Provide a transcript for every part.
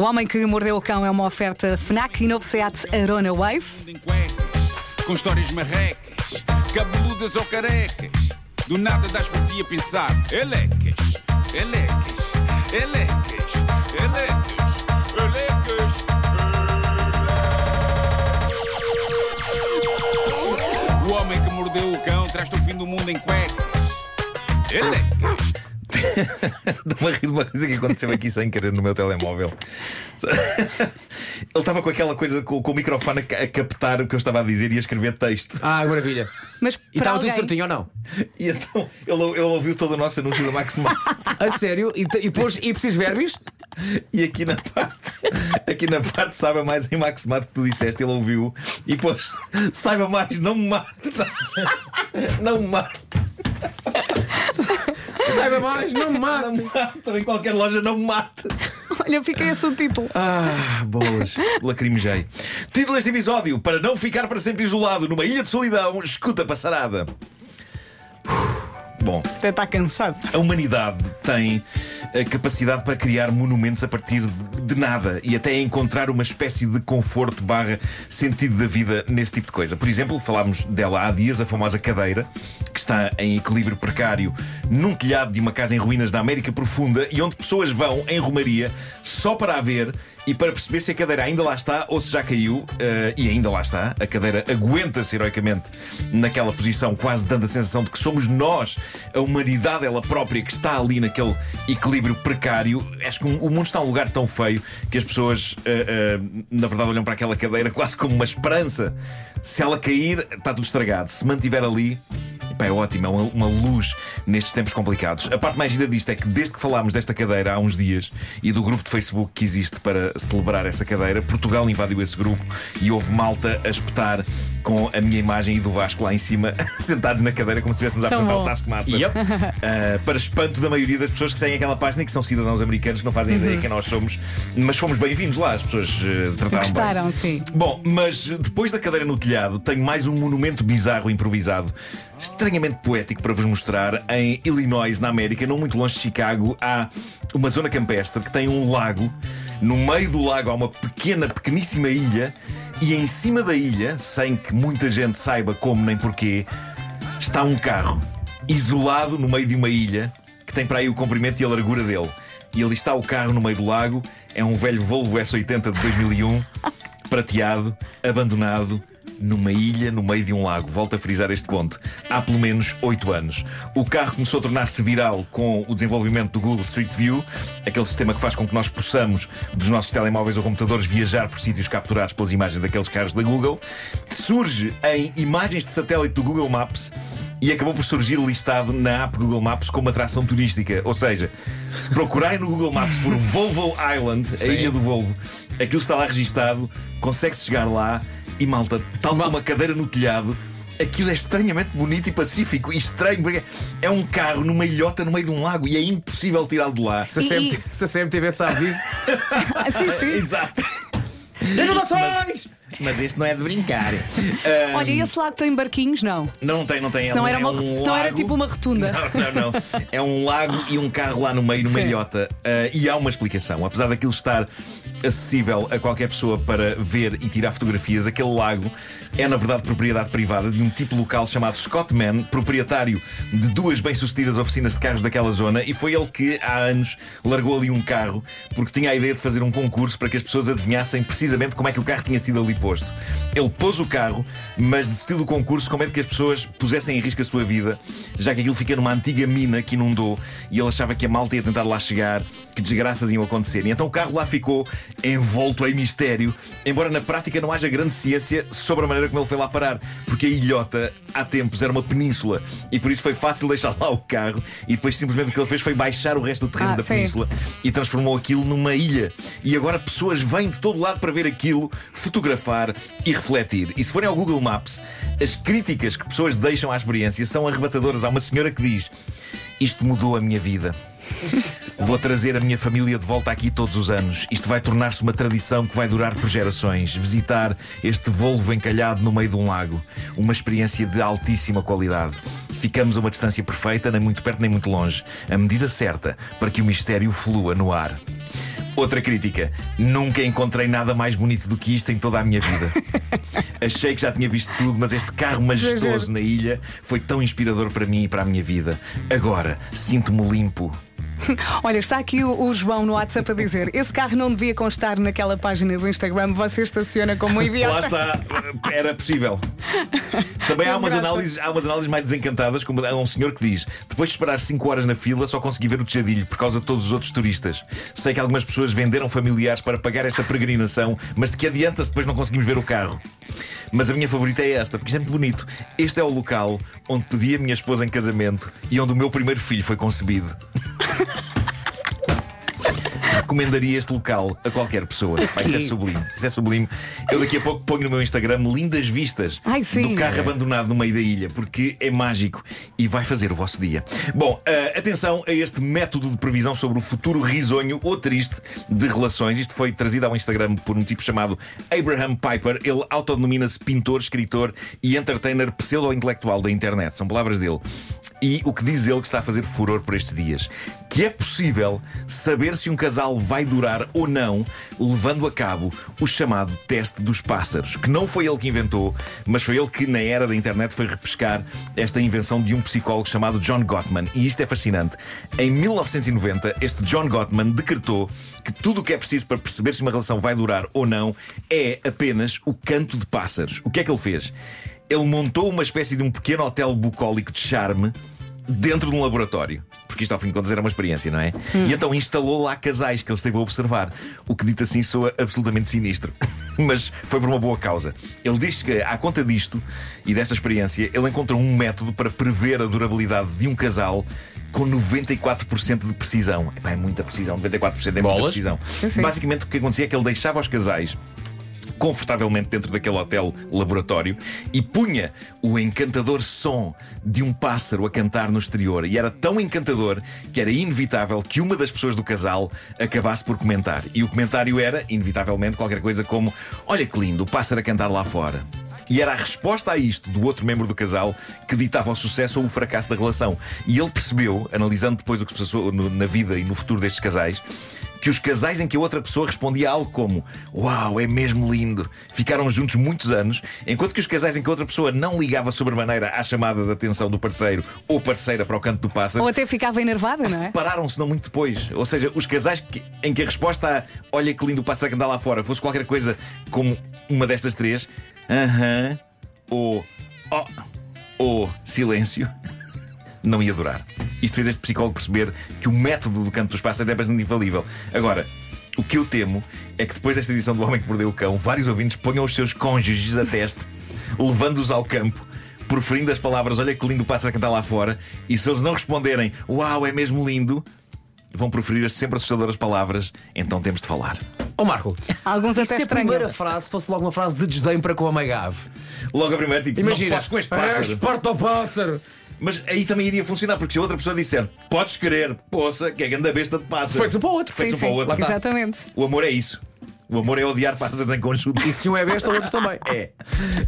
O Homem que Mordeu o Cão é uma oferta FNAC e novo Seat Arona Wave. com histórias marrecas, cabeludas ou carecas. Do nada das por ti a pensar, elecas, elecas, elecas, elecas, elecas. O homem que mordeu o cão traz-te o fim do mundo em cuecas. Elecas. Estou-me a rir de uma coisa que aconteceu aqui sem querer no meu telemóvel. Ele estava com aquela coisa com, com o microfone a, ca- a captar o que eu estava a dizer e a escrever texto. Ah, maravilha. Mas E estava tudo alguém, certinho ou não? E então ele, ele ouviu todo o nosso anúncio da Maximum. A sério? E, e pôs e preciso verbos? E aqui na parte, aqui na parte, saiba mais em Maximado que tu disseste, ele ouviu e pôs saiba mais, não me mate. Não me mate, Saiba mais, não me não mate. me mate. Em qualquer loja, não me mate. Olha, fica esse o título. Ah, bolas, lacrimejei. Título deste episódio: Para não ficar para sempre isolado numa ilha de solidão, escuta passarada. Bom, Até está cansado. a humanidade tem a capacidade para criar monumentos a partir de nada e até encontrar uma espécie de conforto barra sentido da vida nesse tipo de coisa. Por exemplo, falámos dela há dias, a famosa cadeira, que está em equilíbrio precário num telhado de uma casa em ruínas da América Profunda e onde pessoas vão em romaria só para a ver e para perceber se a cadeira ainda lá está ou se já caiu, eh, e ainda lá está, a cadeira aguenta-se heroicamente naquela posição, quase dando a sensação de que somos nós, a humanidade ela própria, que está ali naquele equilíbrio precário. Acho que o mundo está num lugar tão feio que as pessoas, eh, eh, na verdade, olham para aquela cadeira quase como uma esperança. Se ela cair, está tudo estragado. Se mantiver ali, Pá, é ótimo, é uma, uma luz nestes tempos complicados. A parte mais gira disto é que desde que falámos desta cadeira há uns dias e do grupo de Facebook que existe para celebrar essa cadeira, Portugal invadiu esse grupo e houve malta a espetar com a minha imagem e do Vasco lá em cima, sentados na cadeira como se estivéssemos a Tão apresentar o bom. Taskmaster. Yep. Ah, para espanto da maioria das pessoas que seguem aquela página e que são cidadãos americanos que não fazem ideia quem nós somos, mas fomos bem-vindos lá, as pessoas eh, trataram bem. Gostaram, sim. Bom, mas depois da cadeira no telhado, tenho mais um monumento bizarro improvisado, estranhamente poético para vos mostrar. Em Illinois, na América, não muito longe de Chicago, há uma zona campestre que tem um lago. No meio do lago há uma pequena, pequeníssima ilha, e em cima da ilha, sem que muita gente saiba como nem porquê, está um carro isolado no meio de uma ilha que tem para aí o comprimento e a largura dele. E ali está o carro no meio do lago. É um velho Volvo S80 de 2001, prateado, abandonado, numa ilha no meio de um lago. Volto a frisar este ponto. Há pelo menos 8 anos. O carro começou a tornar-se viral com o desenvolvimento do Google Street View, aquele sistema que faz com que nós possamos, dos nossos telemóveis ou computadores, viajar por sítios capturados pelas imagens daqueles carros da Google. Surge em imagens de satélite do Google Maps e acabou por surgir listado na app Google Maps como atração turística. Ou seja, se procurarem no Google Maps por Volvo Island, a Sim. ilha do Volvo, aquilo está lá registado, consegue-se chegar lá e malta, tal como a cadeira no telhado. Aquilo é estranhamente bonito e pacífico e estranho, porque é um carro numa ilhota no meio de um lago e é impossível tirá-lo de lá. Se a, E- CMT, e- se a CMTV sabe disso. Ah, sim, sim. Exato. Inovações! Mas este não é de brincar. Olha, e esse lago tem barquinhos? Não. Não, não tem, não tem. Senão é era, um- uma, é um senão era lago. tipo uma rotunda. Não, não, não. É um lago e um carro lá no meio, numa Sim. ilhota. Ah, e há uma explicação. Apesar daquilo estar acessível a qualquer pessoa para ver e tirar fotografias, aquele lago é, na verdade, propriedade privada de um tipo local chamado Scottman, proprietário de duas bem-sucedidas oficinas de carros daquela zona, e foi ele que, há anos, largou ali um carro porque tinha a ideia de fazer um concurso para que as pessoas adivinhassem precisamente como é que o carro tinha sido ali posto. Ele pôs o carro, mas decidiu do concurso com medo que as pessoas pusessem em risco a sua vida, já que aquilo fica numa antiga mina que inundou e ele achava que a malta ia tentar lá chegar, que desgraças iam acontecer. E então o carro lá ficou envolto em mistério, embora na prática não haja grande ciência sobre a maneira como ele foi lá parar, porque a ilhota há tempos era uma península e por isso foi fácil deixar lá o carro e depois simplesmente o que ele fez foi baixar o resto do terreno Ah, da sim. península e transformou aquilo numa ilha. E agora pessoas vêm de todo lado para ver aquilo, fotografar e refletir. E se forem ao Google Maps, as críticas que pessoas deixam à experiência são arrebatadoras. Há uma senhora que diz: Isto mudou a minha vida. Vou trazer a minha família de volta aqui todos os anos. Isto vai tornar-se uma tradição que vai durar por gerações. Visitar este Volvo encalhado no meio de um lago. Uma experiência de altíssima qualidade. Ficamos a uma distância perfeita, nem muito perto nem muito longe. A medida certa para que o mistério flua no ar. Outra crítica. Nunca encontrei nada mais bonito do que isto em toda a minha vida. Achei que já tinha visto tudo, mas este carro majestoso na ilha foi tão inspirador para mim e para a minha vida. Agora sinto-me limpo. Olha, está aqui o, o João no WhatsApp a dizer: esse carro não devia constar naquela página do Instagram, você estaciona como um Lá idiota. está, era possível. Também há umas, análises, há umas análises mais desencantadas, como há um senhor que diz: depois de esperar 5 horas na fila, só consegui ver o tejadilho por causa de todos os outros turistas. Sei que algumas pessoas venderam familiares para pagar esta peregrinação, mas de que adianta se depois não conseguimos ver o carro? Mas a minha favorita é esta, porque isto é muito bonito. Este é o local onde pedi a minha esposa em casamento e onde o meu primeiro filho foi concebido. Recomendaria este local a qualquer pessoa. Pá, isto é sublime. Isto é sublime. Eu daqui a pouco ponho no meu Instagram lindas vistas Ai, do carro abandonado no meio da ilha, porque é mágico e vai fazer o vosso dia. Bom, ah, atenção a este método de previsão sobre o futuro risonho ou triste de relações. Isto foi trazido ao Instagram por um tipo chamado Abraham Piper. Ele autodenomina-se pintor, escritor e entertainer pseudo-intelectual da internet. São palavras dele. E o que diz ele que está a fazer furor por estes dias? Que é possível saber se um casal vai durar ou não, levando a cabo o chamado teste dos pássaros. Que não foi ele que inventou, mas foi ele que, na era da internet, foi repescar esta invenção de um psicólogo chamado John Gottman. E isto é fascinante. Em 1990, este John Gottman decretou que tudo o que é preciso para perceber se uma relação vai durar ou não é apenas o canto de pássaros. O que é que ele fez? Ele montou uma espécie de um pequeno hotel bucólico de charme dentro de um laboratório. Porque isto, ao fim de contas, era uma experiência, não é? E então instalou lá casais que ele esteve a observar. O que dito assim soa absolutamente sinistro. Mas foi por uma boa causa. Ele diz que, à conta disto e desta experiência, ele encontrou um método para prever a durabilidade de um casal com 94% de precisão. Epá, é muita precisão, 94% é muita Bolas. precisão. Sim, sim. Basicamente, o que acontecia é que ele deixava os casais confortavelmente dentro daquele hotel laboratório e punha o encantador som de um pássaro a cantar no exterior. E era tão encantador que era inevitável que uma das pessoas do casal acabasse por comentar. E o comentário era, inevitavelmente, qualquer coisa como: Olha que lindo, o pássaro a cantar lá fora. E era a resposta a isto do outro membro do casal que ditava o sucesso ou o fracasso da relação. E ele percebeu, analisando depois o que se passou na vida e no futuro destes casais, que os casais em que a outra pessoa respondia algo como Uau, é mesmo lindo, ficaram juntos muitos anos, enquanto que os casais em que a outra pessoa não ligava sobremaneira à chamada de atenção do parceiro ou parceira para o canto do pássaro. Ou até ficava enervada, não é? Separaram-se não muito depois. Ou seja, os casais que- em que a resposta a olha que lindo o pássaro que anda lá fora fosse qualquer coisa como uma destas três, aham, ou oh, ou silêncio, não ia durar. Isto fez este psicólogo perceber que o método do canto dos pássaros é bastante infalível. Agora, o que eu temo é que depois desta edição do Homem que Mordeu o Cão, vários ouvintes ponham os seus cônjuges a teste, levando-os ao campo. Proferindo as palavras, olha que lindo o pássaro que está lá fora, e se eles não responderem, uau, é mesmo lindo, vão proferir as sempre assustadoras palavras, então temos de falar. Ó Marco, Alguns e até se a estranham. primeira frase fosse logo uma frase de desdém para com a Megave? Logo a primeira, tipo, Imagina, não posso com este "Ah, pássaro. o pássaro! Mas aí também iria funcionar, porque se a outra pessoa disser, podes querer, poça, que é grande besta de pássaro. Feito um para o outro. Sim, um para o outro. Exatamente. O amor é isso. O amor é odiar pássaros em conjunto. E se um é besta, o outro também. É.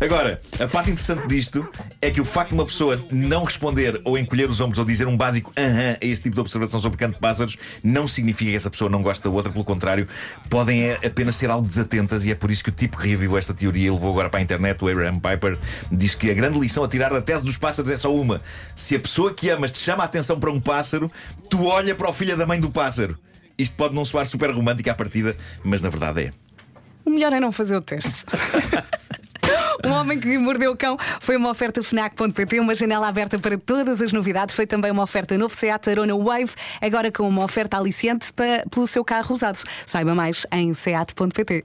Agora, a parte interessante disto é que o facto de uma pessoa não responder ou encolher os ombros ou dizer um básico aham a este tipo de observação sobre canto de pássaros não significa que essa pessoa não gosta da outra, pelo contrário, podem é, apenas ser algo desatentas e é por isso que o tipo que reavivou esta teoria e levou agora para a internet, o Abraham Piper, diz que a grande lição a tirar da tese dos pássaros é só uma: se a pessoa que amas te chama a atenção para um pássaro, tu olha para o filho da mãe do pássaro. Isto pode não soar super romântico à partida, mas na verdade é. O melhor é não fazer o teste. O Homem que Mordeu o Cão foi uma oferta FNAC.pt, uma janela aberta para todas as novidades. Foi também uma oferta novo Seat Arona Wave, agora com uma oferta aliciente para, pelo seu carro usado. Saiba mais em seat.pt.